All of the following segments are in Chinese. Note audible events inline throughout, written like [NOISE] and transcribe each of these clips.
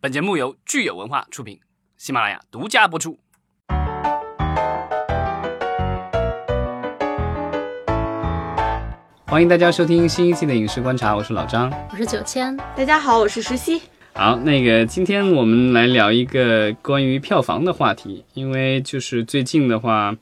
本节目由聚友文化出品，喜马拉雅独家播出。欢迎大家收听新一期的《影视观察》，我是老张，我是九千。大家好，我是石溪。好，那个今天我们来聊一个关于票房的话题，因为就是最近的话，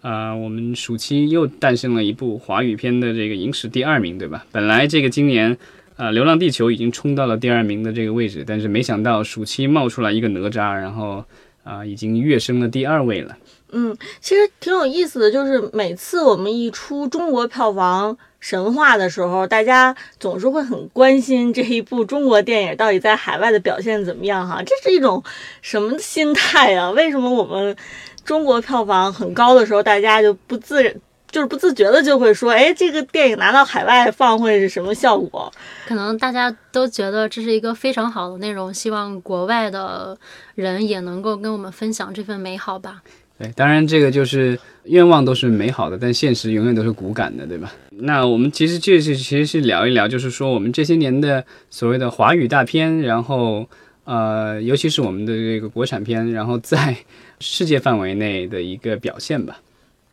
啊、我们暑期又诞生了一部华语片的这个影史第二名，对吧？本来这个今年，啊，《流浪地球》已经冲到了第二名的这个位置，但是没想到暑期冒出来一个哪吒，然后啊、已经跃升了第二位了。嗯，其实挺有意思的，就是每次我们一出中国票房神话的时候，大家总是会很关心这一部中国电影到底在海外的表现怎么样哈，这是一种什么心态啊？为什么我们中国票房很高的时候，大家就不自？就是不自觉的就会说，哎，这个电影拿到海外放会是什么效果？可能大家都觉得这是一个非常好的内容，希望国外的人也能够跟我们分享这份美好吧。对，当然这个就是愿望都是美好的，但现实永远都是骨感的，对吧？那我们其实就是其实是聊一聊，就是说我们这些年的所谓的华语大片，然后呃，尤其是我们的这个国产片，然后在世界范围内的一个表现吧。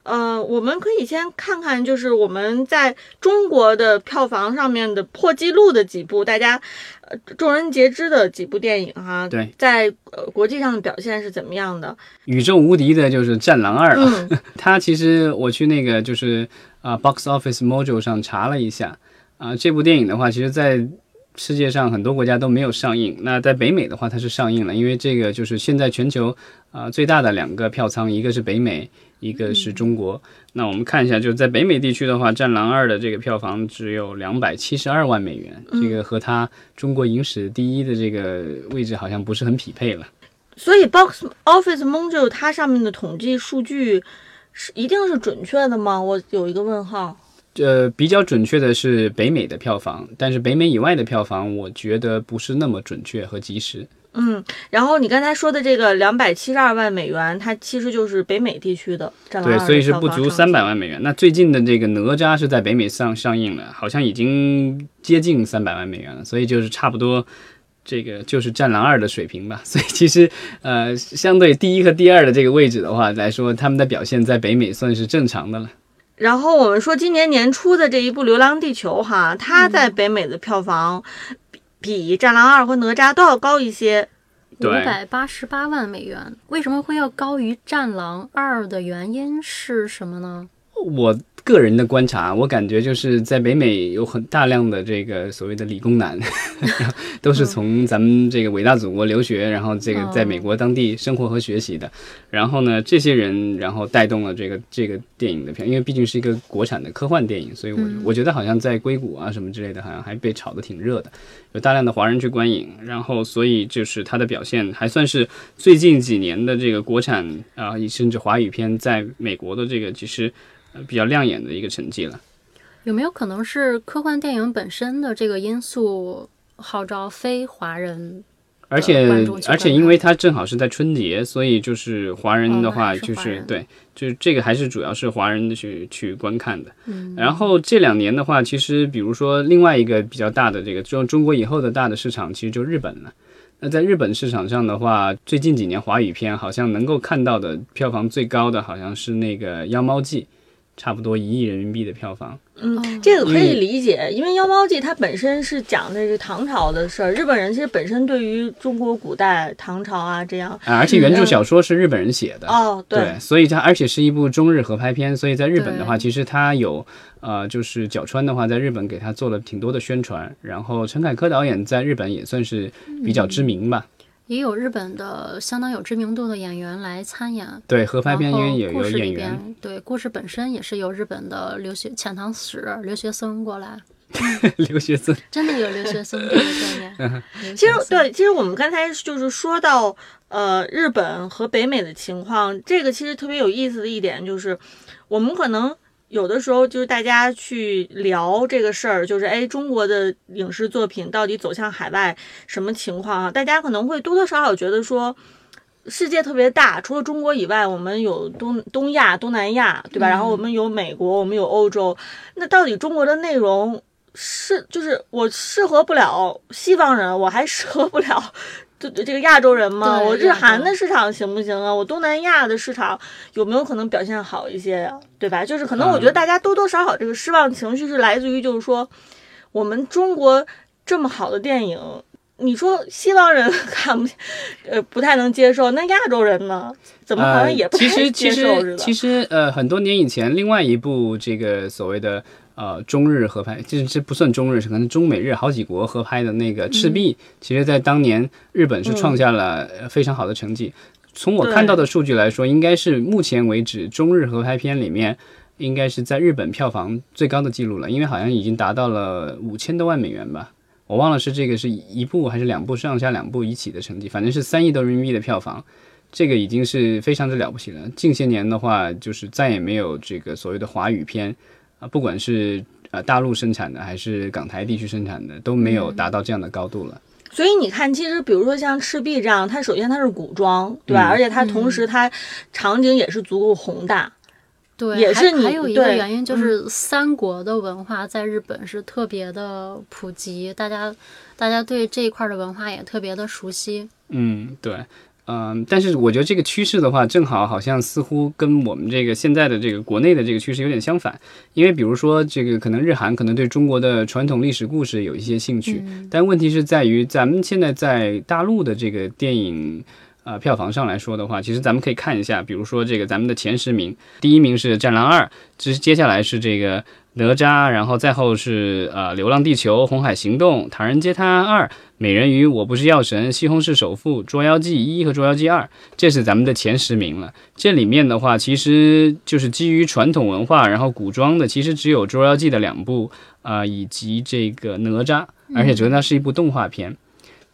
呃，我们可以先看看，就是我们在中国的票房上面的破纪录的几部，大家呃众人皆知的几部电影哈，对，在呃国际上的表现是怎么样的？宇宙无敌的就是《战狼二》了。[LAUGHS] 嗯它其实我去那个就是啊、Box Office Mojo 上查了一下啊、这部电影的话，其实在世界上很多国家都没有上映。那在北美的话，它是上映了，因为这个就是现在全球啊、最大的两个票仓，一个是北美，一个是中国。那我们看一下，就是在北美地区的话，《战狼二》的这个票房只有两百七十二万美元，这个和它中国影史第一的这个位置好像不是很匹配了。所以 Box Office Mojo 它上面的统计数据是一定是准确的吗？我有一个问号。呃，比较准确的是北美的票房，但是北美以外的票房，我觉得不是那么准确和及时。嗯，然后你刚才说的这个两百七十二万美元，它其实就是北美地区的《战狼》，对所以是不足三百万。万美元。那最近的这个哪吒是在北美上上映了，好像已经接近三百万美元了，所以就是差不多。这个就是《战狼二》的水平吧，[LAUGHS] 所以其实，呃，相对第一和第二的这个位置的话来说，他们的表现在北美算是正常的了。然后我们说今年年初的这一部《流浪地球》哈，它在北美的票房比比《战狼二》和哪吒都要高一些。五百八十八万美元，为什么会要高于《战狼二》的原因是什么呢？我个人的观察，我感觉就是在北美有很大量的这个所谓的理工男，[LAUGHS] 都是从咱们这个伟大祖国留学，然后这个在美国当地生活和学习的。然后呢，这些人然后带动了这个这个电影的片，因为毕竟是一个国产的科幻电影，所以我、我觉得好像在硅谷啊什么之类的，好像还被炒得挺热的，有大量的华人去观影，然后所以就是它的表现还算是最近几年的这个国产啊、甚至华语片在美国的这个其实。呃比较亮眼的一个成绩了。有没有可能是科幻电影本身的这个因素号召非华人？而且而且，因为它正好是在春节，所以就是华人的哦话，就是、对，就是这个还是主要是华人的去去观看的。嗯，然后这两年的话，其实比如说另外一个比较大的这个中中国以后的大的市场，其实就日本了。那在日本市场上的话，最近几年华语片好像能够看到的票房最高的好像是那个《妖猫记》，差不多一亿人民币的票房。嗯哦，这个可以理解，因为《妖猫记》它本身是讲这个唐朝的事儿，日本人其实本身对于中国古代唐朝啊这样，啊，而且原著小说是日本人写的。哦，对，所以它而且是一部中日合拍片，所以在日本的话，其实它有呃，就是角川的话，在日本给他做了挺多的宣传，然后陈凯歌导演在日本也算是比较知名吧。也有日本的相当有知名度的演员来参演。对，合拍片因为有然后故事里有演员，边，对故事本身也是由日本的留学遣唐使留学生过来，[LAUGHS] 留学生，真的有留学生这个概念。[LAUGHS] 其实对，其实我们刚才就是说到呃日本和北美的情况，这个其实特别有意思的一点就是，我们可能有的时候就是大家去聊这个事儿，就是哎中国的影视作品到底走向海外什么情况啊？大家可能会多多少少觉得说。世界特别大，除了中国以外，我们有东东亚、东南亚，对吧？然后我们有美国，我们有欧洲。那到底中国的内容是就是我适合不了西方人，我还 [LAUGHS] 适合不了这这个亚洲人嘛？我日韩的市场行不行啊？我东南亚的市场有没有可能表现好一些呀？对吧？就是可能我觉得嗯大家多多少少这个失望情绪是来自于，就是说我们中国这么好的电影。你说西方人 [LAUGHS] 看不，呃，不太能接受，那亚洲人呢？怎么好像也不太呃、其实其接受似的？实其实呃，很多年以前，另外一部这个所谓的呃中日合拍，这这不算中日，是可能中美日好几国合拍的那个《赤壁》嗯其实在当年日本是创下了呃非常好的成绩。从我看到的数据来说，应该是目前为止中日合拍片里面。应该是在日本票房最高的记录了，因为好像已经达到了五千多万美元吧，我忘了是这个是一部还是两部上下两部一起的成绩，反正是三亿多人民币的票房，这个已经是非常之了不起了。近些年的话，就是再也没有这个所谓的华语片啊，不管是呃大陆生产的还是港台地区生产的，都没有达到这样的高度了。所以你看，其实比如说像《赤壁》这样，它首先它是古装，对吧？嗯而且它同时它场景也是足够宏大。对，也是你还还有一个原因就是三国的文化在日本是特别的普及，大家大家对这一块的文化也特别的熟悉。嗯，对。嗯，但是我觉得这个趋势的话，正好好像似乎跟我们这个现在的这个国内的这个趋势有点相反。因为比如说，这个可能日韩可能对中国的传统历史故事有一些兴趣，但问题是在于咱们现在在大陆的这个电影。呃，票房上来说的话，其实咱们可以看一下，比如说这个咱们的前十名，第一名是《战狼二》，接接下来是这个哪吒，然后再后是呃《流浪地球》《红海行动》《唐人街探案二》《美人鱼》《我不是药神》《西红柿首富》《捉妖记一》和《捉妖记二》，这是咱们的前十名了。这里面的话，其实就是基于传统文化，然后古装的，其实只有《捉妖记》的两部啊、以及这个哪吒，而且哪吒是一部动画片。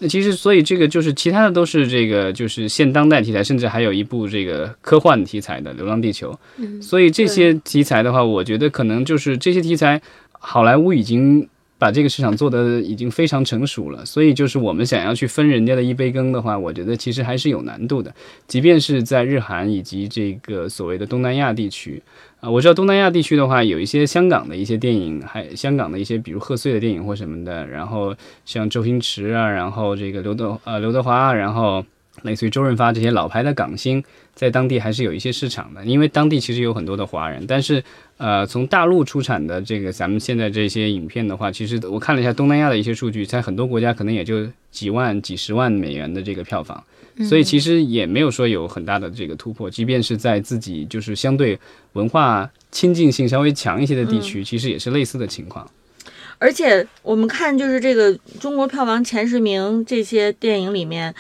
那其实，所以这个就是其他的都是这个就是现当代题材，甚至还有一部这个科幻题材的《流浪地球》。嗯，所以这些题材的话，我觉得可能就是这些题材，好莱坞已经把这个市场做得已经非常成熟了。所以就是我们想要去分人家的一杯羹的话，我觉得其实还是有难度的。即便是在日韩以及这个所谓的东南亚地区。啊，我知道东南亚地区的话，有一些香港的一些电影，还香港的一些比如贺岁的电影或什么的，然后像周星驰啊，然后这个刘德呃刘德华，然后类似于周润发这些老牌的港星，在当地还是有一些市场的，因为当地其实有很多的华人，但是呃从大陆出产的这个咱们现在这些影片的话，其实我看了一下东南亚的一些数据，在很多国家可能也就几万、几十万美元的这个票房。所以其实也没有说有很大的这个突破，即便是在自己就是相对文化亲近性稍微强一些的地区，其实也是类似的情况。而且我们看，就是这个中国票房前十名这些电影里面，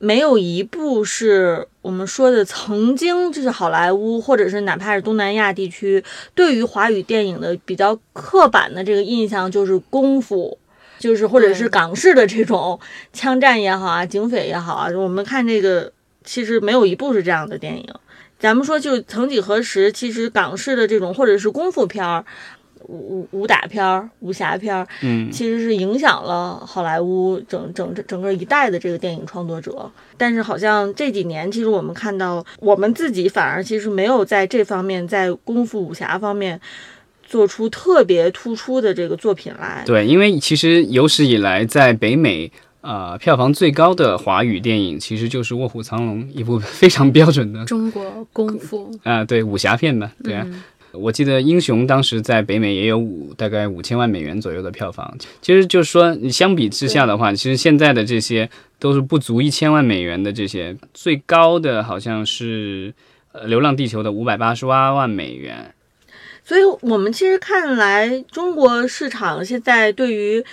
没有一部是我们说的曾经就是好莱坞或者是哪怕是东南亚地区对于华语电影的比较刻板的这个印象，就是功夫。就是或者是港式的这种枪战也好啊，警匪也好啊，我们看这个其实没有一部是这样的电影。咱们说，就曾几何时，其实港式的这种或者是功夫片儿、武武武打片儿、武侠片儿，嗯，其实是影响了好莱坞整整整个一代的这个电影创作者。但是好像这几年，其实我们看到我们自己反而其实没有在这方面，在功夫武侠方面做出特别突出的这个作品来。对，因为其实有史以来在北美。呃，票房最高的华语电影其实就是《卧虎藏龙》，一部 [LAUGHS] 非常标准的中国功夫啊、对武侠片吧，对啊。嗯我记得《英雄》当时在北美也有五大概五千万美元左右的票房。其实就是说，你相比之下的话，其实现在的这些都是不足一千万美元的这些，最高的好像是呃《流浪地球》的五百八十八万美元。所以我们其实看来，中国市场现在对于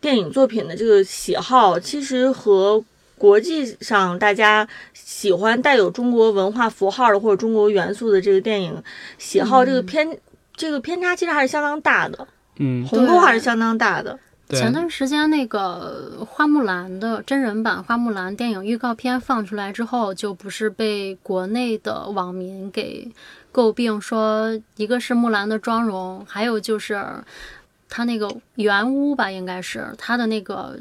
电影作品的这个喜好，其实和国际上大家喜欢带有中国文化符号的或者中国元素的这个电影喜好，这个偏这个偏差其实还是相当大的，嗯，鸿沟还是相当大的。前段时间那个花木兰的真人版花木兰电影预告片放出来之后，就不是被国内的网民给诟病说，一个是木兰的妆容，还有就是她那个圆屋吧，应该是她的那个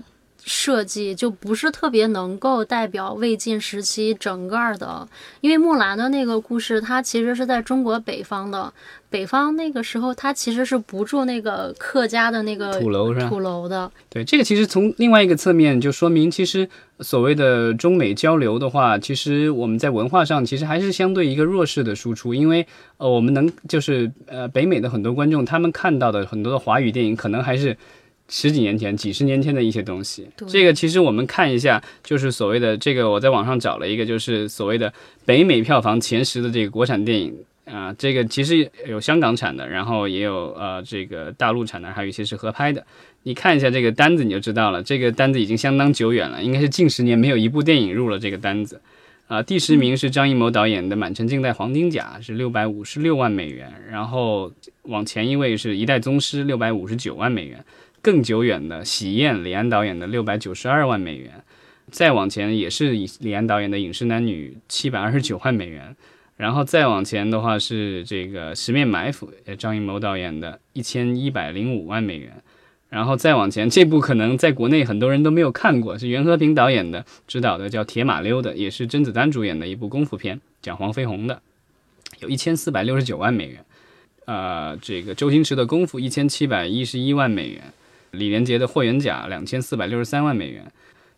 设计就不是特别能够代表魏晋时期整个的，因为木兰的那个故事，它其实是在中国北方的，北方那个时候它其实是不住那个客家的那个土楼是吧？土楼的，对，这个其实从另外一个侧面就说明，其实所谓的中美交流的话，其实我们在文化上其实还是相对一个弱势的输出，因为呃，我们能就是呃，北美的很多观众他们看到的很多的华语电影，可能还是。十几年前、几十年前的一些东西，这个其实我们看一下，就是所谓的这个，我在网上找了一个，就是所谓的北美票房前十的这个国产电影啊，这个其实有香港产的，然后也有呃这个大陆产的，还有一些是合拍的。你看一下这个单子，你就知道了，这个单子已经相当久远了，应该是近十年没有一部电影入了这个单子啊。第十名是张艺谋导演的《满城尽带黄金甲》，是六百五十六万美元，然后往前一位是《一代宗师》，六百五十九万美元。更久远的《喜宴》，李安导演的六百九十二万美元，再往前也是李安导演的《饮食男女》七百二十九万美元，然后再往前的话是这个《十面埋伏》，张艺谋导演的一千一百零五万美元，然后再往前这部可能在国内很多人都没有看过，是袁和平导演的执导的，叫《铁马溜》的，也是甄子丹主演的一部功夫片，讲黄飞鸿的，有一千四百六十九万美元，呃，这个周星驰的《功夫》一千七百一十一万美元。李连杰的《霍元甲》两千四百六十三万美元，《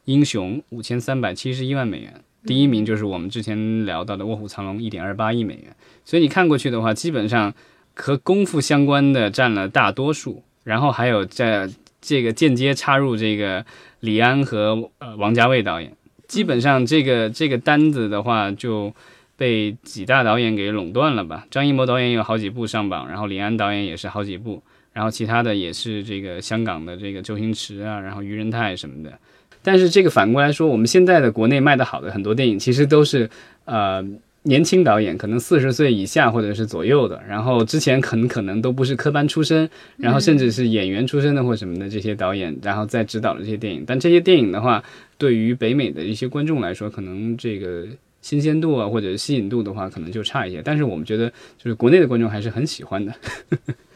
英雄》五千三百七十一万美元，第一名就是我们之前聊到的《卧虎藏龙》一点二八亿美元。所以你看过去的话，基本上和功夫相关的占了大多数，然后还有在这个间接插入这个李安和呃王家卫导演，基本上这个这个单子的话就被几大导演给垄断了吧？张艺谋导演有好几部上榜，然后李安导演也是好几部。然后其他的也是这个香港的这个周星驰啊，然后余仁泰什么的。但是这个反过来说，我们现在的国内卖的好的很多电影，其实都是呃年轻导演，可能四十岁以下或者是左右的。然后之前很可能都不是科班出身，然后甚至是演员出身的或什么的这些导演，然后再指导的这些电影。但这些电影的话，对于北美的一些观众来说，可能这个新鲜度啊或者吸引度的话，可能就差一些。但是我们觉得，就是国内的观众还是很喜欢的。[LAUGHS]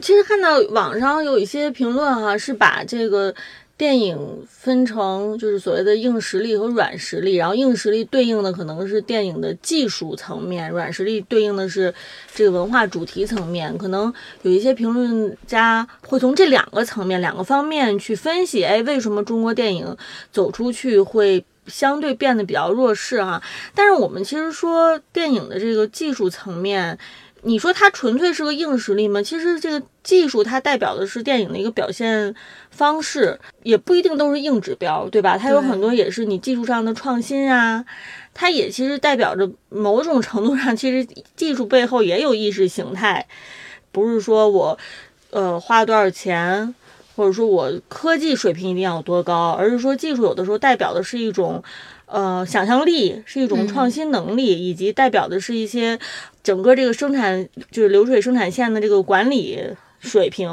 其实看到网上有一些评论哈，是把这个电影分成就是所谓的硬实力和软实力，然后硬实力对应的可能是电影的技术层面，软实力对应的是这个文化主题层面。可能有一些评论家会从这两个层面、两个方面去分析，哎，为什么中国电影走出去会相对变得比较弱势哈？但是我们其实说电影的这个技术层面。你说它纯粹是个硬实力吗？其实这个技术它代表的是电影的一个表现方式，也不一定都是硬指标，对吧？它有很多也是你技术上的创新啊，它也其实代表着某种程度上，其实技术背后也有意识形态，不是说我，呃，花多少钱，或者说我科技水平一定要有多高，而是说技术有的时候代表的是一种。呃，想象力是一种创新能力，以及代表的是一些整个这个生产就是流水生产线的这个管理水平。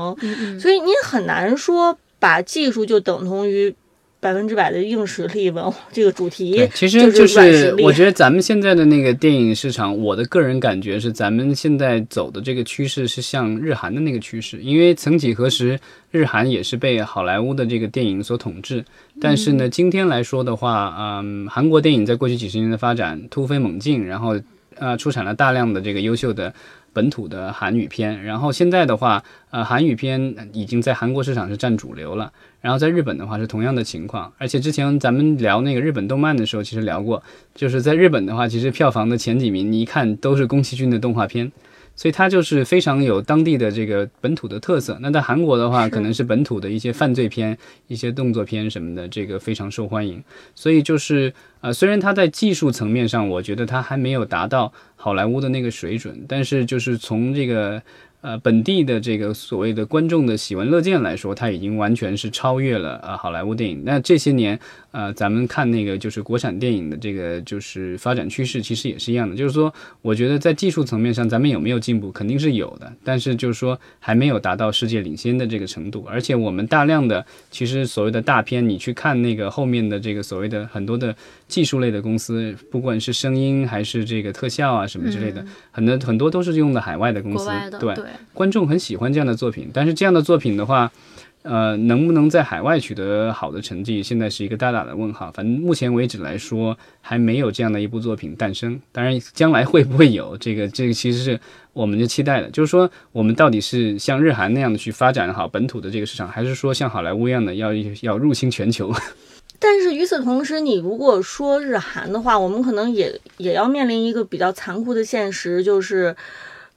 所以你很难说把技术就等同于。百分之百的硬实力文这个主题，其实就是我觉得咱们现在的那个电影市场，我的个人感觉是，咱们现在走的这个趋势是像日韩的那个趋势。因为曾几何时，日韩也是被好莱坞的这个电影所统治。但是呢，今天来说的话，嗯，韩国电影在过去几十年的发展突飞猛进，然后呃，出产了大量的这个优秀的本土的韩语片。然后现在的话，呃，韩语片已经在韩国市场是占主流了。然后在日本的话是同样的情况，而且之前咱们聊那个日本动漫的时候，其实聊过，就是在日本的话，其实票房的前几名，你一看都是宫崎骏的动画片。所以它就是非常有当地的这个本土的特色。那在韩国的话，可能是本土的一些犯罪片、一些动作片什么的，这个非常受欢迎。所以就是呃，虽然它在技术层面上，我觉得它还没有达到好莱坞的那个水准，但是就是从这个。呃，本地的这个所谓的观众的喜闻乐见来说，它已经完全是超越了呃好莱坞电影。那这些年，呃，咱们看那个就是国产电影的这个就是发展趋势，其实也是一样的。就是说，我觉得在技术层面上，咱们有没有进步，肯定是有的。但是就是说，还没有达到世界领先的这个程度。而且我们大量的其实所谓的大片，你去看那个后面的这个所谓的很多的技术类的公司，不管是声音还是这个特效啊什么之类的，很多很多都是用的海外的公司，对。观众很喜欢这样的作品，但是这样的作品的话，呃，能不能在海外取得好的成绩，现在是一个大大的问号。反正目前为止来说，还没有这样的一部作品诞生。当然，将来会不会有这个，[LAUGHS] 这个其实是我们就期待的。就是说，我们到底是像日韩那样的去发展好本土的这个市场，还是说像好莱坞一样的要要入侵全球？[LAUGHS] 但是与此同时，你如果说日韩的话，我们可能也也要面临一个比较残酷的现实，就是。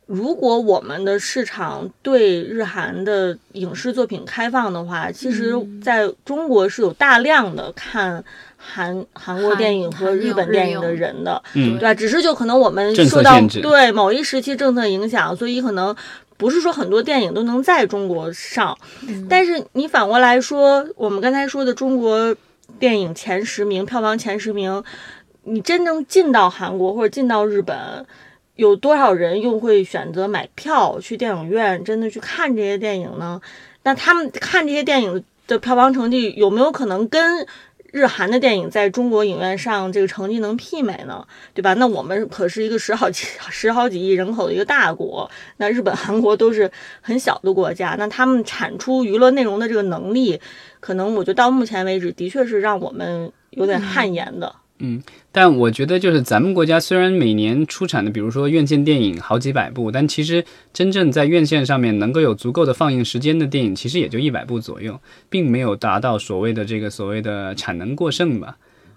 如果我们的市场对日韩的影视作品开放的话，其实在中国是有大量的看韩韩国电影和日本电影的人的，对吧？只是就可能我们受到对某一时期政策影响，所以可能不是说很多电影都能在中国上。但是你反过来说，我们刚才说的中国电影前十名票房前十名，你真正进到韩国或者进到日本。有多少人又会选择买票去电影院，真的去看这些电影呢？那他们看这些电影的票房成绩有没有可能跟日韩的电影在中国影院上这个成绩能媲美呢？对吧？那我们可是一个十好几 [LAUGHS] 十好几亿人口的一个大国，那日本、韩国都是很小的国家，那他们产出娱乐内容的这个能力，可能我觉得到目前为止的确是让我们有点汗颜的。嗯，但我觉得就是咱们国家虽然每年出产的，比如说院线电影好几百部，但其实真正在院线上面能够有足够的放映时间的电影，其实也就一百部左右，并没有达到所谓的这个所谓的产能过剩吧。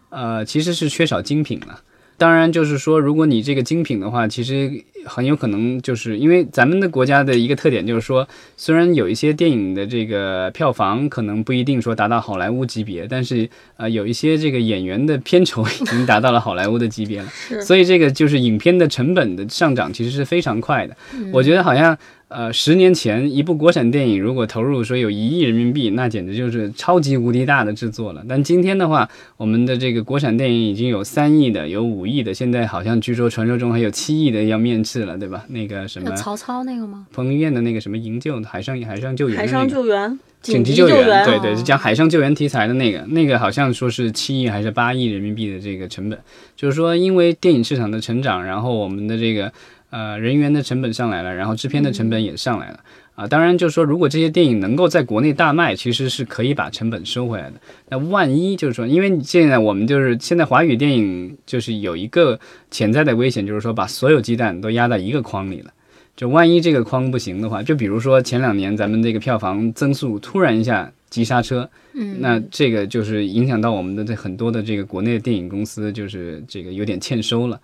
呃，其实是缺少精品了。当然，就是说，如果你这个精品的话，其实很有可能就是因为咱们的国家的一个特点，就是说，虽然有一些电影的这个票房可能不一定说达到好莱坞级别，但是呃，有一些这个演员的片酬已经达到了好莱坞的级别了。所以这个就是影片的成本的上涨其实是非常快的。我觉得好像。呃，十年前一部国产电影如果投入说有一亿人民币，那简直就是超级无敌大的制作了。但今天的话，我们的这个国产电影已经有三亿的，有五亿的，现在好像据说传说中还有七亿的要面世了，对吧？那个什么曹操那个吗？彭于晏的那个什么营救海上海上救援，海上救援，紧急救援，对对，是讲海上救援题材的那个，那个好像说是七亿还是八亿人民币的这个成本，就是说因为电影市场的成长，然后我们的这个。呃，人员的成本上来了，然后制片的成本也上来了啊。当然，就是说，如果这些电影能够在国内大卖，其实是可以把成本收回来的。那万一就是说，因为现在我们就是现在华语电影就是有一个潜在的危险，就是说把所有鸡蛋都压在一个筐里了。就万一这个筐不行的话，就比如说前两年咱们这个票房增速突然一下急刹车，嗯，那这个就是影响到我们的这很多的这个国内的电影公司，就是这个有点欠收了。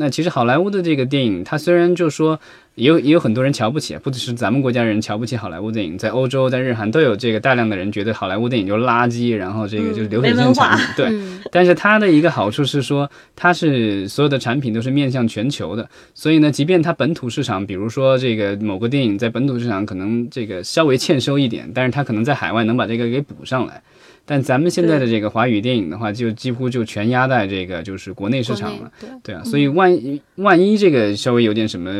那其实好莱坞的这个电影，它虽然就说也有也有很多人瞧不起，不只是咱们国家人瞧不起好莱坞电影，在欧洲、在日韩都有这个大量的人觉得好莱坞电影就是垃圾，然后这个就是流水线产品。对，但是它的一个好处是说，它是所有的产品都是面向全球的，所以呢，即便它本土市场，比如说这个某个电影在本土市场可能这个稍微欠收一点，但是它可能在海外能把这个给补上来。但咱们现在的这个华语电影的话，就几乎就全压在这个就是国内市场了，对啊，所以万一万一这个稍微有点什么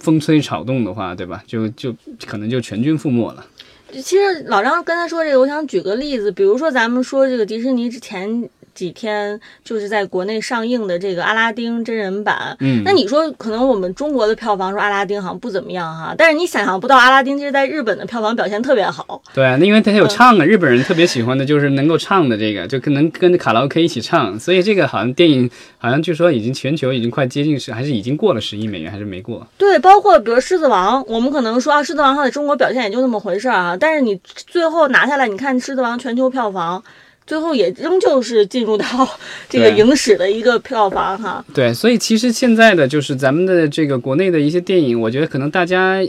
风吹草动的话，对吧？就就可能就全军覆没了。其实老张刚才说这个，我想举个例子，比如说咱们说这个迪士尼之前。几天就是在国内上映的这个《阿拉丁》真人版，嗯，那你说可能我们中国的票房说《阿拉丁》好像不怎么样哈，但是你想象不到《阿拉丁》其实在日本的票房表现特别好。对，啊那因为它有唱啊，日本人特别喜欢的就是能够唱的这个，就可能跟着卡拉 OK 一起唱，所以这个好像电影好像据说已经全球已经快接近十，还是已经过了十亿美元，还是没过？对，包括比如《狮子王》，我们可能说啊，《狮子王》它在中国表现也就那么回事儿啊，但是你最后拿下来，你看《狮子王》全球票房。最后也仍旧是进入到这个影史的一个票房哈。对，所以其实现在的就是咱们的这个国内的一些电影，我觉得可能大家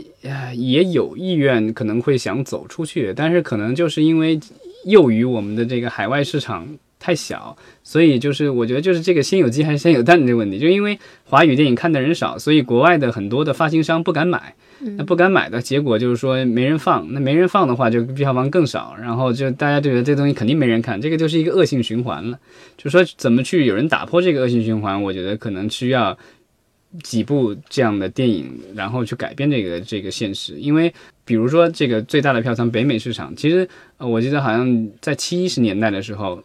也有意愿，可能会想走出去，但是可能就是因为囿于我们的这个海外市场太小，所以就是我觉得就是这个先有鸡还是先有蛋的这个问题，就因为华语电影看的人少，所以国外的很多的发行商不敢买。那不敢买的结果就是说没人放，那没人放的话就票房更少，然后就大家就觉得这东西肯定没人看，这个就是一个恶性循环了。就说怎么去有人打破这个恶性循环，我觉得可能需要几部这样的电影，然后去改变这个这个现实。因为比如说这个最大的票仓北美市场，其实我记得好像在七十年代的时候。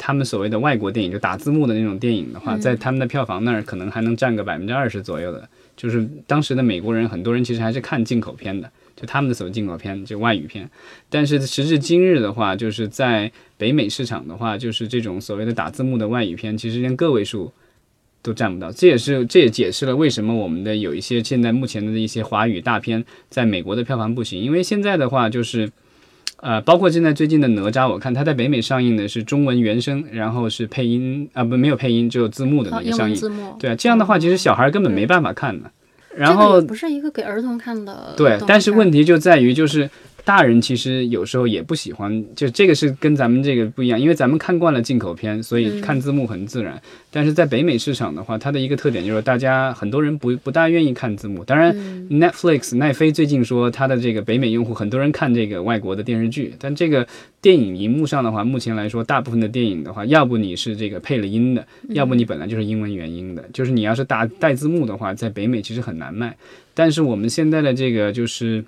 他们所谓的外国电影，就打字幕的那种电影的话，在他们的票房那儿可能还能占个百分之二十左右的。就是当时的美国人，很多人其实还是看进口片的，就他们的所谓进口片，就外语片。但是时至今日的话，就是在北美市场的话，就是这种所谓的打字幕的外语片，其实连个位数都占不到。这也是这也解释了为什么我们的有一些现在目前的一些华语大片在美国的票房不行，因为现在的话就是。呃，包括现在最近的哪吒，我看它在北美上映的是中文原声，然后是配音啊，不没有配音，只有字幕的那个上映。文字幕。对啊，这样的话其实小孩根本没办法看的。然这个后也不是一个给儿童看的对但是问题就在于就是。大人其实有时候也不喜欢，就这个是跟咱们这个不一样，因为咱们看惯了进口片，所以嗯看字幕很自然。但是在北美市场的话，它的一个特点就是大家很多人不不大愿意看字幕。当然、n e t f l i x 奈飞最近说它的这个北美用户很多人看这个外国的电视剧，但这个电影荧幕上的话，目前来说，大部分的电影的话，要不你是这个配了音的，要不你本来就是英文原音的，就是你要是打带字幕的话，在北美其实很难卖。但是我们现在的这个就是。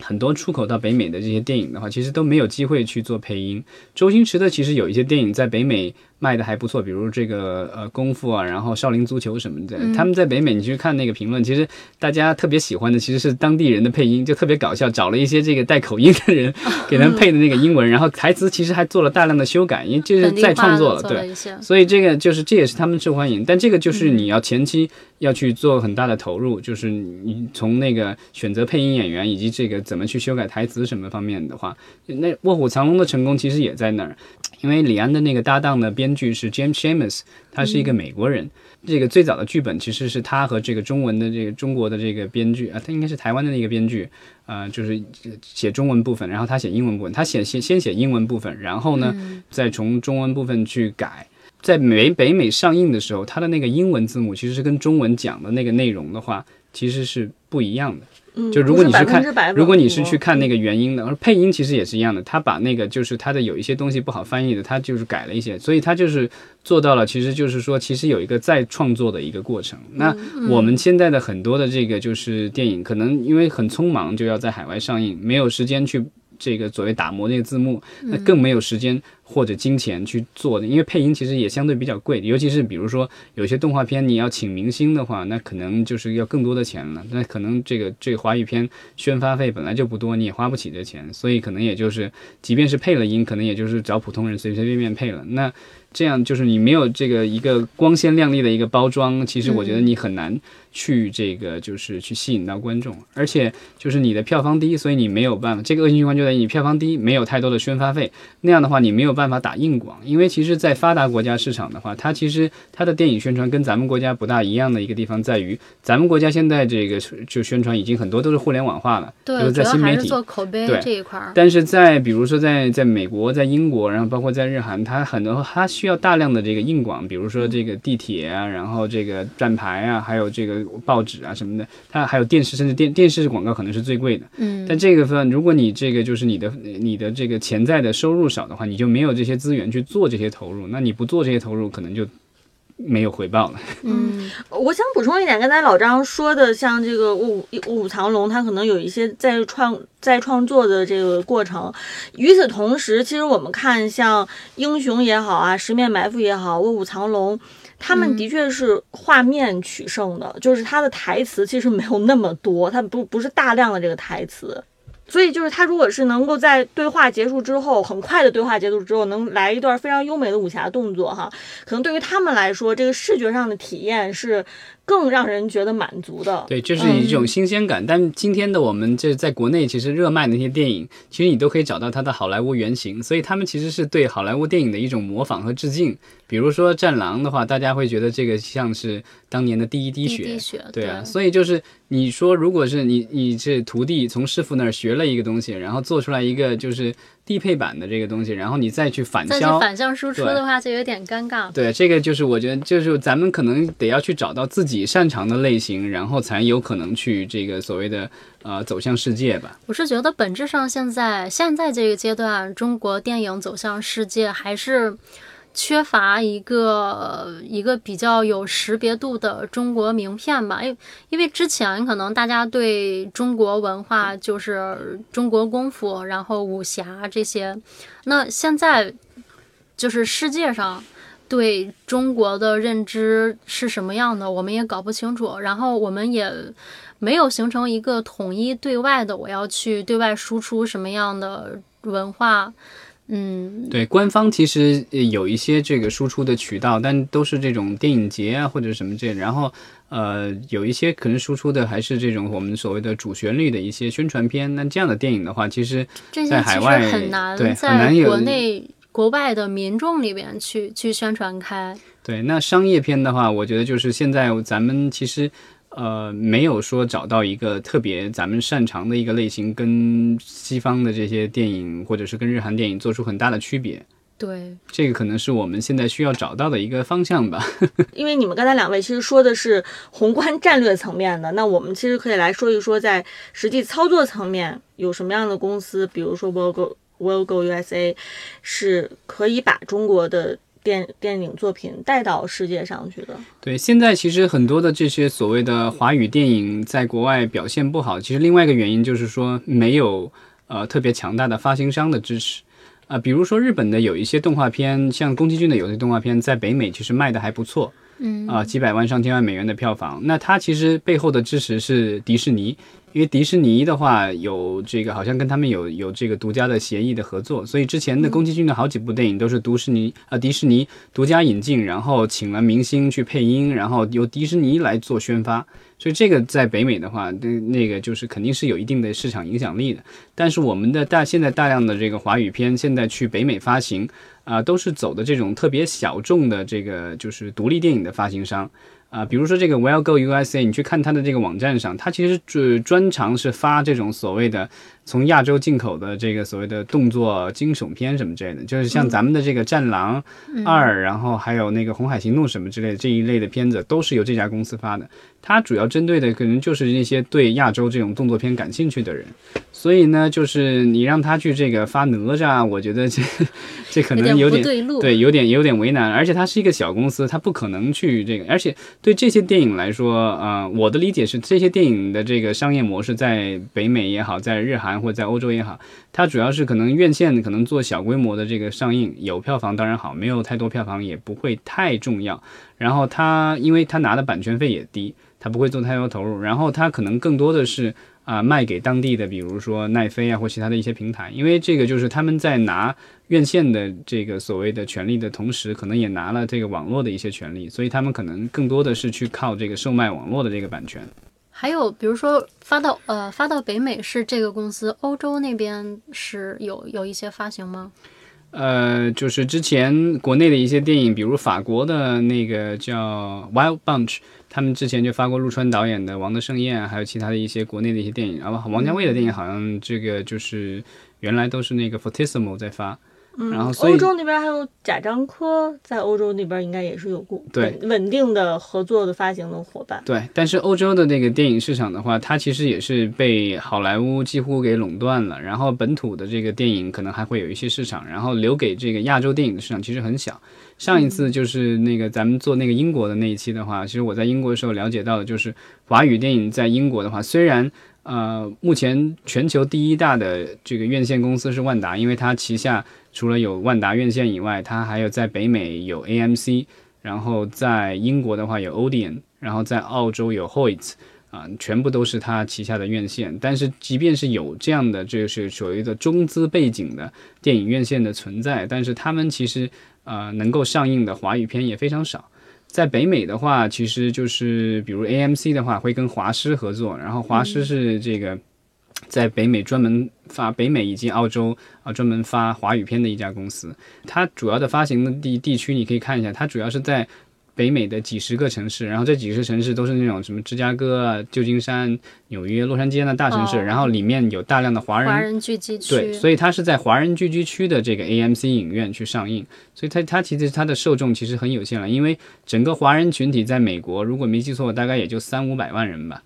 很多出口到北美的这些电影的话，其实都没有机会去做配音。周星驰的其实有一些电影在北美卖的还不错，比如这个呃功夫啊，然后少林足球什么的，他们在北美你去看那个评论，其实大家特别喜欢的其实是当地人的配音，就特别搞笑，找了一些这个带口音的人 [LAUGHS] [LAUGHS] 给他们配的那个英文，然后台词其实还做了大量的修改，因为这是本地再创作了，对。[LAUGHS] 所以这个就是这也是他们受欢迎，但这个就是你要前期要去做很大的投入，就是你从那个选择配音演员以及这个怎么去修改台词什么方面的话，那《卧虎藏龙》的成功其实也在那儿，因为李安的那个搭档的编剧是 James Schamus，他是一个美国人。这个最早的剧本其实是他和这个中文的这个中国的这个编剧啊，他应该是台湾的那个编剧，呃，就是写中文部分，然后他写英文部分，他写先先写英文部分，然后呢，再从中文部分去改。在美北美上映的时候，它的那个英文字幕其实是跟中文讲的那个内容的话，其实是不一样的。嗯，就如果你是是看如果你是去看那个原音的，而配音其实也是一样的，他把那个就是他的有一些东西不好翻译的，他就是改了一些，所以他就是做到了，其实就是说，其实有一个再创作的一个过程。那我们现在的很多的这个就是电影，可能因为很匆忙就要在海外上映，没有时间去这个所谓打磨那个字幕，那更没有时间或者金钱去做的，因为配音其实也相对比较贵，尤其是比如说有些动画片你要请明星的话，那可能就是要更多的钱了。那可能这个这个华语片宣发费本来就不多，你也花不起这钱，所以可能也就是，即便是配了音，可能也就是找普通人随随便便配了。那这样就是你没有这个一个光鲜亮丽的一个包装，其实我觉得你很难去这个就是去吸引到观众，而且就是你的票房低，所以你没有办法。这个恶性循环就在于你票房低，没有太多的宣发费，那样的话你没有办法打硬广，因为其实，在发达国家市场的话，它其实它的电影宣传跟咱们国家不大一样的一个地方在于，咱们国家现在这个就宣传已经很多都是互联网化了，就对，是主要还是在新媒体。做口碑对这一块儿。但是在比如说在在美国、在英国，然后包括在日韩，它很多它需要大量的这个硬广，比如说这个地铁啊，然后这个站牌啊，还有这个报纸啊什么的，它还有电视，甚至电电视广告可能是最贵的。嗯，但这个分，如果你这个就是你的你的这个潜在的收入少的话，你就没有这些资源去做这些投入，那你不做这些投入，可能就没有回报了。嗯，我想补充一点，刚才老张说的，像这个《卧虎卧虎藏龙》，它可能有一些在创在创作的这个过程。与此同时，其实我们看像《英雄》也好啊，《十面埋伏》也好，《卧虎藏龙》。他们的确是画面取胜的，就是他的台词其实没有那么多，他不不是大量的这个台词，所以就是他如果是能够在对话结束之后，很快的对话结束之后，能来一段非常优美的武侠动作哈，可能对于他们来说，这个视觉上的体验是更让人觉得满足的。对，这是一种新鲜感。但今天的我们这在国内其实热卖的那些电影，其实你都可以找到它的好莱坞原型，所以他们其实是对好莱坞电影的一种模仿和致敬。比如说《战狼》的话，大家会觉得这个像是当年的第一滴血，滴滴血，对啊，所以就是你说，如果是你你是徒弟从师傅那儿学了一个东西，然后做出来一个就是低配版的这个东西，然后你再去反再去销，反向输出的话，就有点尴尬。对，这个就是我觉得，就是咱们可能得要去找到自己擅长的类型，然后才有可能去这个所谓的呃走向世界吧。我是觉得本质上现在现在这个阶段，中国电影走向世界还是。缺乏一个一个比较有识别度的中国名片吧，因为因为之前可能大家对中国文化就是中国功夫，然后武侠这些，那现在就是世界上对中国的认知是什么样的，我们也搞不清楚，然后我们也没有形成一个统一对外的，我要去对外输出什么样的文化。嗯，对，官方其实有一些这个输出的渠道，但都是这种电影节啊或者什么这，然后呃有一些可能输出的还是这种我们所谓的主旋律的一些宣传片。那这样的电影的话，其实这在海外很难对很在难有国内、国外的民众里边去去宣传开。对，那商业片的话，我觉得就是现在咱们其实呃没有说找到一个特别咱们擅长的一个类型，跟西方的这些电影或者是跟日韩电影做出很大的区别。对，这个可能是我们现在需要找到的一个方向吧。[LAUGHS] 因为你们刚才两位其实说的是宏观战略层面的，那我们其实可以来说一说在实际操作层面有什么样的公司，比如说 Will Go Will Go USA 是可以把中国的电电影作品带到世界上去的。对，现在其实很多的这些所谓的华语电影在国外表现不好，其实另外一个原因就是说没有呃特别强大的发行商的支持。啊、比如说日本的有一些动画片，像宫崎骏的有些动画片，在北美其实卖的还不错，嗯啊、几百万上千万美元的票房。那它其实背后的支持是迪士尼，因为迪士尼的话有这个好像跟他们有有这个独家的协议的合作，所以之前的宫崎骏的好几部电影都是迪士尼啊、迪士尼独家引进，然后请了明星去配音，然后由迪士尼来做宣发。所以这个在北美的话，那那个就是肯定是有一定的市场影响力的。但是我们的大现在大量的这个华语片，现在去北美发行啊、都是走的这种特别小众的这个就是独立电影的发行商。啊、比如说这个 Well Go USA，你去看它的这个网站上，它其实专专长是发这种所谓的从亚洲进口的这个所谓的动作惊悚片什么之类的，就是像咱们的这个《战狼二》然后还有那个《红海行动》什么之类的这一类的片子，都是由这家公司发的。它主要针对的可能就是那些对亚洲这种动作片感兴趣的人，所以呢，就是你让他去这个发哪吒，我觉得这 [LAUGHS] 这可能有点对有点有点为难，而且它是一个小公司，它不可能去这个，而且对这些电影来说，呃，我的理解是，这些电影的这个商业模式在北美也好，在日韩或者在欧洲也好，它主要是可能院线可能做小规模的这个上映，有票房当然好，没有太多票房也不会太重要。然后它因为它拿的版权费也低，它不会做太多投入，然后他可能更多的是。啊、卖给当地的，比如说奈飞啊或其他的一些平台，因为这个就是他们在拿院线的这个所谓的权利的同时，可能也拿了这个网络的一些权利，所以他们可能更多的是去靠这个售卖网络的这个版权。还有比如说发到呃发到北美是这个公司，欧洲那边是有有一些发行吗？呃，就是之前国内的一些电影，比如法国的那个叫 Wild Bunch，他们之前就发过陆川导演的《王的盛宴》，还有其他的一些国内的一些电影。啊，王家卫的电影好像这个就是原来都是那个 Fortissimo 在发，然后所以欧洲那边还有贾樟柯，在欧洲那边应该也是有固对稳稳定的合作的发行的伙伴。对，但是欧洲的那个电影市场的话，它其实也是被好莱坞几乎给垄断了。然后本土的这个电影可能还会有一些市场，然后留给这个亚洲电影的市场其实很小。上一次就是那个咱们做那个英国的那一期的话，其实我在英国的时候了解到的就是华语电影在英国的话，虽然呃目前全球第一大的这个院线公司是万达，因为它旗下除了有万达院线以外，它还有在北美有 AMC。然后在英国的话有 Odeon，然后在澳洲有 Hoyt，啊、全部都是它旗下的院线。但是即便是有这样的，就是所谓的中资背景的电影院线的存在，但是他们其实呃能够上映的华语片也非常少。在北美的话，其实就是比如 AMC 的话会跟华师合作，然后华师是这个在北美专门发北美以及澳洲啊专门发华语片的一家公司。它主要的发行的地地区，你可以看一下，它主要是在北美的几十个城市，然后这几十城市都是那种什么芝加哥啊、旧金山、纽约、洛杉矶的大城市，哦然后里面有大量的华人华人聚集区。对，所以它是在华人聚居区的这个 AMC 影院去上映，所以它它其实它的受众其实很有限了，因为整个华人群体在美国，如果没记错，大概也就三五百万人吧。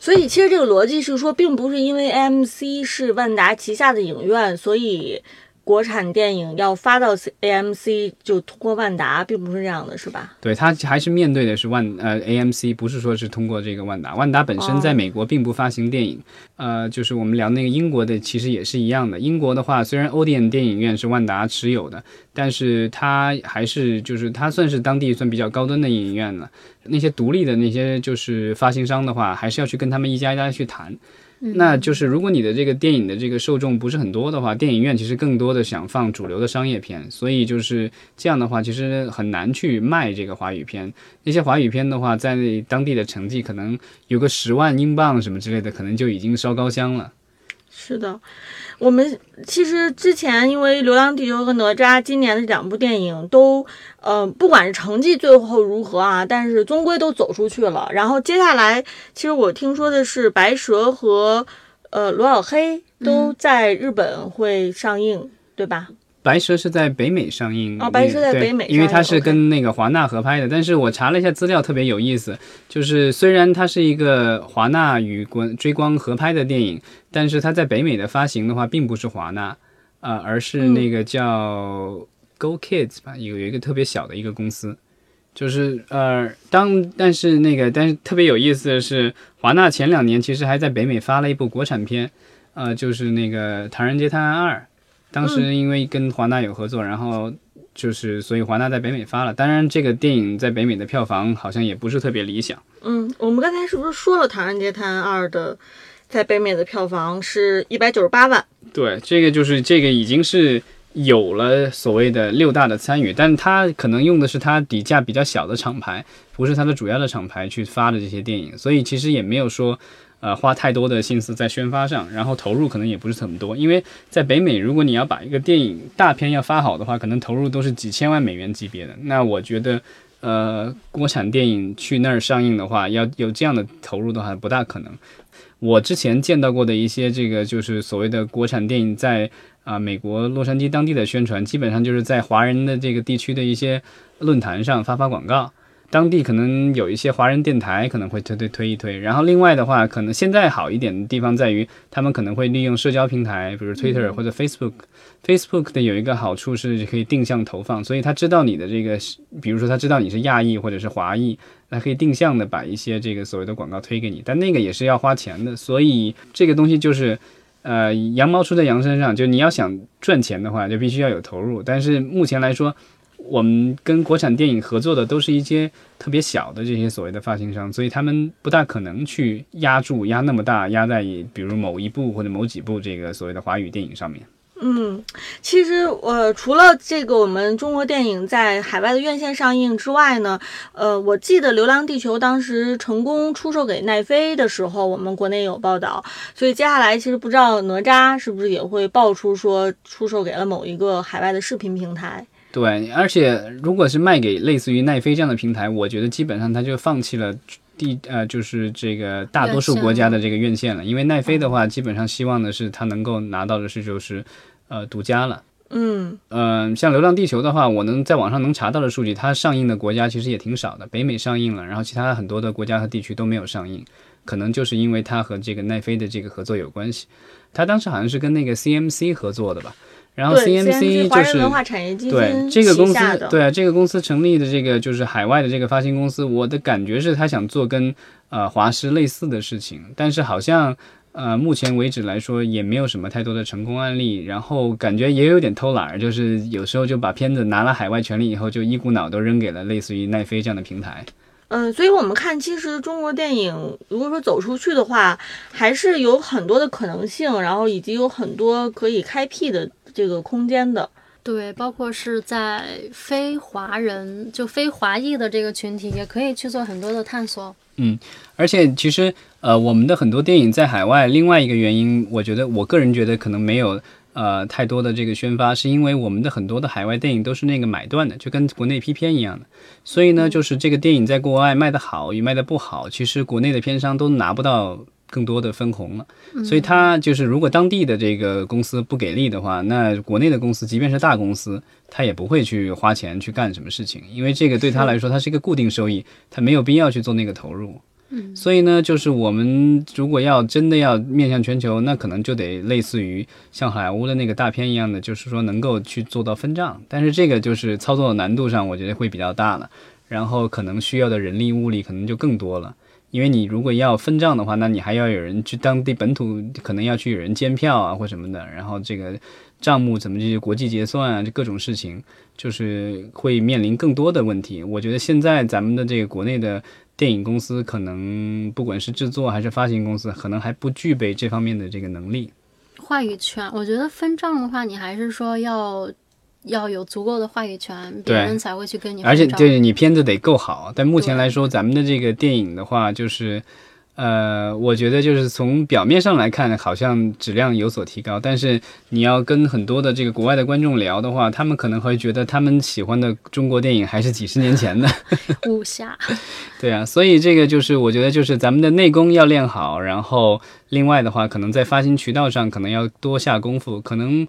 所以其实这个逻辑是说，并不是因为 AMC 是万达旗下的影院，所以国产电影要发到 AMC 就通过万达，并不是这样的，是吧？对，它还是面对的是万呃 AMC，不是说是通过这个万达。万达本身在美国并不发行电影，呃，就是我们聊那个英国的，其实也是一样的。英国的话，虽然欧典电影院是万达持有的，但是它还是就是它算是当地算比较高端的影院了。那些独立的那些就是发行商的话，还是要去跟他们一家一家去谈。那就是如果你的这个电影的这个受众不是很多的话，电影院其实更多的想放主流的商业片，所以就是这样的话，其实很难去卖这个华语片。那些华语片的话，在当地的成绩可能有个十万英镑什么之类的，可能就已经烧高香了。是的。我们其实之前因为《流浪地球》和《哪吒》今年的两部电影都，呃，不管是成绩最后如何啊，但是终归都走出去了。然后接下来，其实我听说的是《白蛇》和呃《罗小黑》都在日本会上映，对吧？白蛇是在北美上映哦，白蛇在北美，因为它是跟那个华纳合拍的。但是我查了一下资料，特别有意思，就是虽然它是一个华纳与国追光合拍的电影，但是它在北美的发行的话，并不是华纳，呃，而是那个叫 Go Kids 吧，有有一个特别小的一个公司，就是呃，当但是那个但是特别有意思的是，华纳前两年其实还在北美发了一部国产片，呃，就是那个《唐人街探案二》。当时因为跟华纳有合作，然后就是所以华纳在北美发了。当然，这个电影在北美的票房好像也不是特别理想。嗯，我们刚才是不是说了《唐人街探案二》的在北美的票房是一百九十八万？对，这个就是这个已经是有了所谓的六大的参与，但它可能用的是它底价比较小的厂牌，不是它的主要的厂牌去发的这些电影，所以其实也没有说。呃，花太多的心思在宣发上，然后投入可能也不是很多，因为在北美，如果你要把一个电影大片要发好的话，可能投入都是几千万美元级别的。那我觉得，呃，国产电影去那儿上映的话，要有这样的投入的话，不大可能。我之前见到过的一些这个就是所谓的国产电影在啊美国洛杉矶当地的宣传，基本上就是在华人的这个地区的一些论坛上发发广告。当地可能有一些华人电台可能会推推推一推，然后另外的话，可能现在好一点的地方在于，他们可能会利用社交平台，比如 Twitter 或者 Facebook。Facebook 的有一个好处是可以定向投放，所以他知道你的这个，比如说他知道你是亚裔或者是华裔，那可以定向的把一些这个所谓的广告推给你，但那个也是要花钱的，所以这个东西就是，呃，羊毛出在羊身上，就你要想赚钱的话，就必须要有投入，但是目前来说。我们跟国产电影合作的都是一些特别小的这些所谓的发行商，所以他们不大可能去压住压那么大，压在比如某一部或者某几部这个所谓的华语电影上面。嗯，其实呃，除了这个我们中国电影在海外的院线上映之外呢，呃，我记得《流浪地球》当时成功出售给奈飞的时候，我们国内有报道，所以接下来其实不知道哪吒是不是也会爆出说出售给了某一个海外的视频平台。对，而且如果是卖给类似于奈飞这样的平台，我觉得基本上他就放弃了地呃，就是这个大多数国家的这个院线了，因为奈飞的话，基本上希望的是他能够拿到的是就是呃独家了。嗯嗯，像《流浪地球》的话，我能在网上能查到的数据，它上映的国家其实也挺少的，北美上映了，然后其他很多的国家和地区都没有上映，可能就是因为它和这个奈飞的这个合作有关系。它当时好像是跟那个 CMC 合作的吧。然后 CMC 就是对这个公司，对啊，这个公司成立的这个就是海外的这个发行公司。我的感觉是他想做跟呃华师类似的事情，但是好像呃目前为止来说也没有什么太多的成功案例。然后感觉也有点偷懒，就是有时候就把片子拿了海外权利以后，就一股脑都扔给了类似于奈飞这样的平台。嗯，所以我们看，其实中国电影如果说走出去的话，还是有很多的可能性，然后以及有很多可以开辟的。这个空间的，对，包括是在非华人就非华裔的这个群体，也可以去做很多的探索。嗯，而且其实呃，我们的很多电影在海外，另外一个原因，我觉得我个人觉得可能没有呃太多的这个宣发，是因为我们的很多的海外电影都是那个买断的，就跟国内批片一样的。所以呢，就是这个电影在国外卖的好与卖的不好，其实国内的片商都拿不到。更多的分红了，所以他就是如果当地的这个公司不给力的话，那国内的公司即便是大公司，他也不会去花钱去干什么事情，因为这个对他来说，它是一个固定收益，他没有必要去做那个投入。嗯，所以呢，就是我们如果要真的要面向全球，那可能就得类似于像好莱坞的那个大片一样的，就是说能够去做到分账。但是这个就是操作的难度上，我觉得会比较大了。然后可能需要的人力物力可能就更多了。因为你如果要分账的话，那你还要有人去当地本土，可能要去有人监票啊或什么的。然后这个账目怎么这些国际结算啊，这各种事情，就是会面临更多的问题。我觉得现在咱们的这个国内的电影公司，可能不管是制作还是发行公司，可能还不具备这方面的这个能力。话语权，我觉得分账的话，你还是说要。要有足够的话语权，别人才会去跟你。而且，对你片子得够好。但目前来说，咱们的这个电影的话，就是，呃，我觉得就是从表面上来看，好像质量有所提高。但是你要跟很多的这个国外的观众聊的话，他们可能会觉得他们喜欢的中国电影还是几十年前的 [LAUGHS] [LAUGHS] 武侠。对啊，所以这个就是我觉得就是咱们的内功要练好，然后另外的话，可能在发行渠道上可能要多下功夫，可能。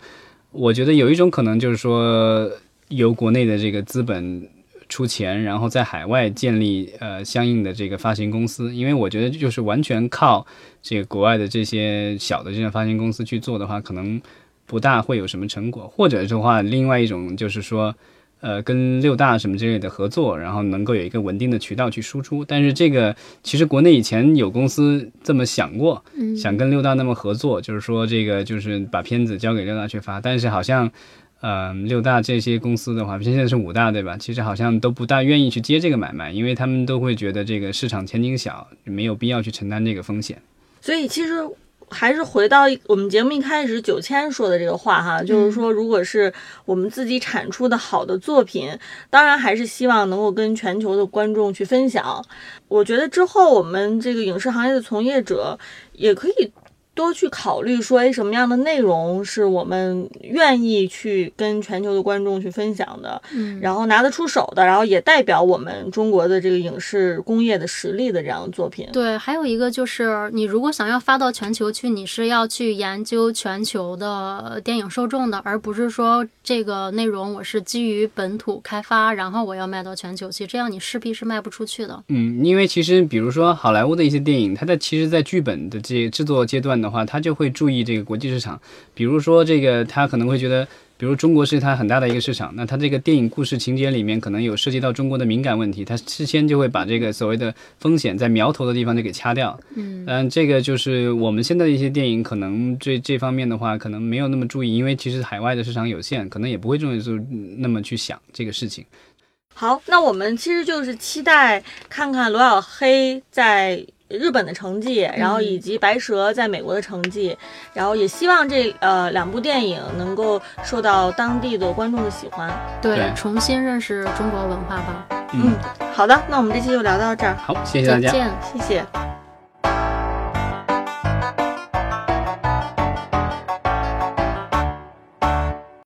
我觉得有一种可能就是说，由国内的这个资本出钱，然后在海外建立呃相应的这个发行公司。因为我觉得就是完全靠这个国外的这些小的这些发行公司去做的话，可能不大会有什么成果。或者的话，另外一种就是说，呃，跟六大什么之类的合作，然后能够有一个稳定的渠道去输出。但是这个其实国内以前有公司这么想过，想跟六大那么合作，就是说这个就是把片子交给六大去发。但是好像。嗯，六大这些公司的话，现在是五大对吧？其实好像都不大愿意去接这个买卖，因为他们都会觉得这个市场前景小，没有必要去承担这个风险。所以其实还是回到我们节目一开始九千说的这个话哈，就是说，如果是我们自己产出的好的作品，当然还是希望能够跟全球的观众去分享。我觉得之后我们这个影视行业的从业者也可以。多去考虑说，哎，什么样的内容是我们愿意去跟全球的观众去分享的，嗯，然后拿得出手的，然后也代表我们中国的这个影视工业的实力的这样的作品。对，还有一个就是，你如果想要发到全球去，你是要去研究全球的电影受众的，而不是说这个内容我是基于本土开发，然后我要卖到全球去，这样你势必是卖不出去的。嗯，因为其实比如说好莱坞的一些电影，它在其实，在剧本的这制作阶段的。的话，他就会注意这个国际市场，比如说这个，他可能会觉得，比如中国是他很大的一个市场，那他这个电影故事情节里面可能有涉及到中国的敏感问题，他事先就会把这个所谓的风险在苗头的地方就给掐掉。嗯，嗯，这个就是我们现在的一些电影可能这这方面的话，可能没有那么注意，因为其实海外的市场有限，可能也不会这么就那么去想这个事情。好，那我们其实就是期待看看罗小黑在。日本的成绩，然后以及白蛇在美国的成绩，然后也希望这呃两部电影能够受到当地的观众的喜欢，对，重新认识中国文化吧。嗯，好的，那我们这期就聊到这儿，好，谢谢大家，再见，谢谢。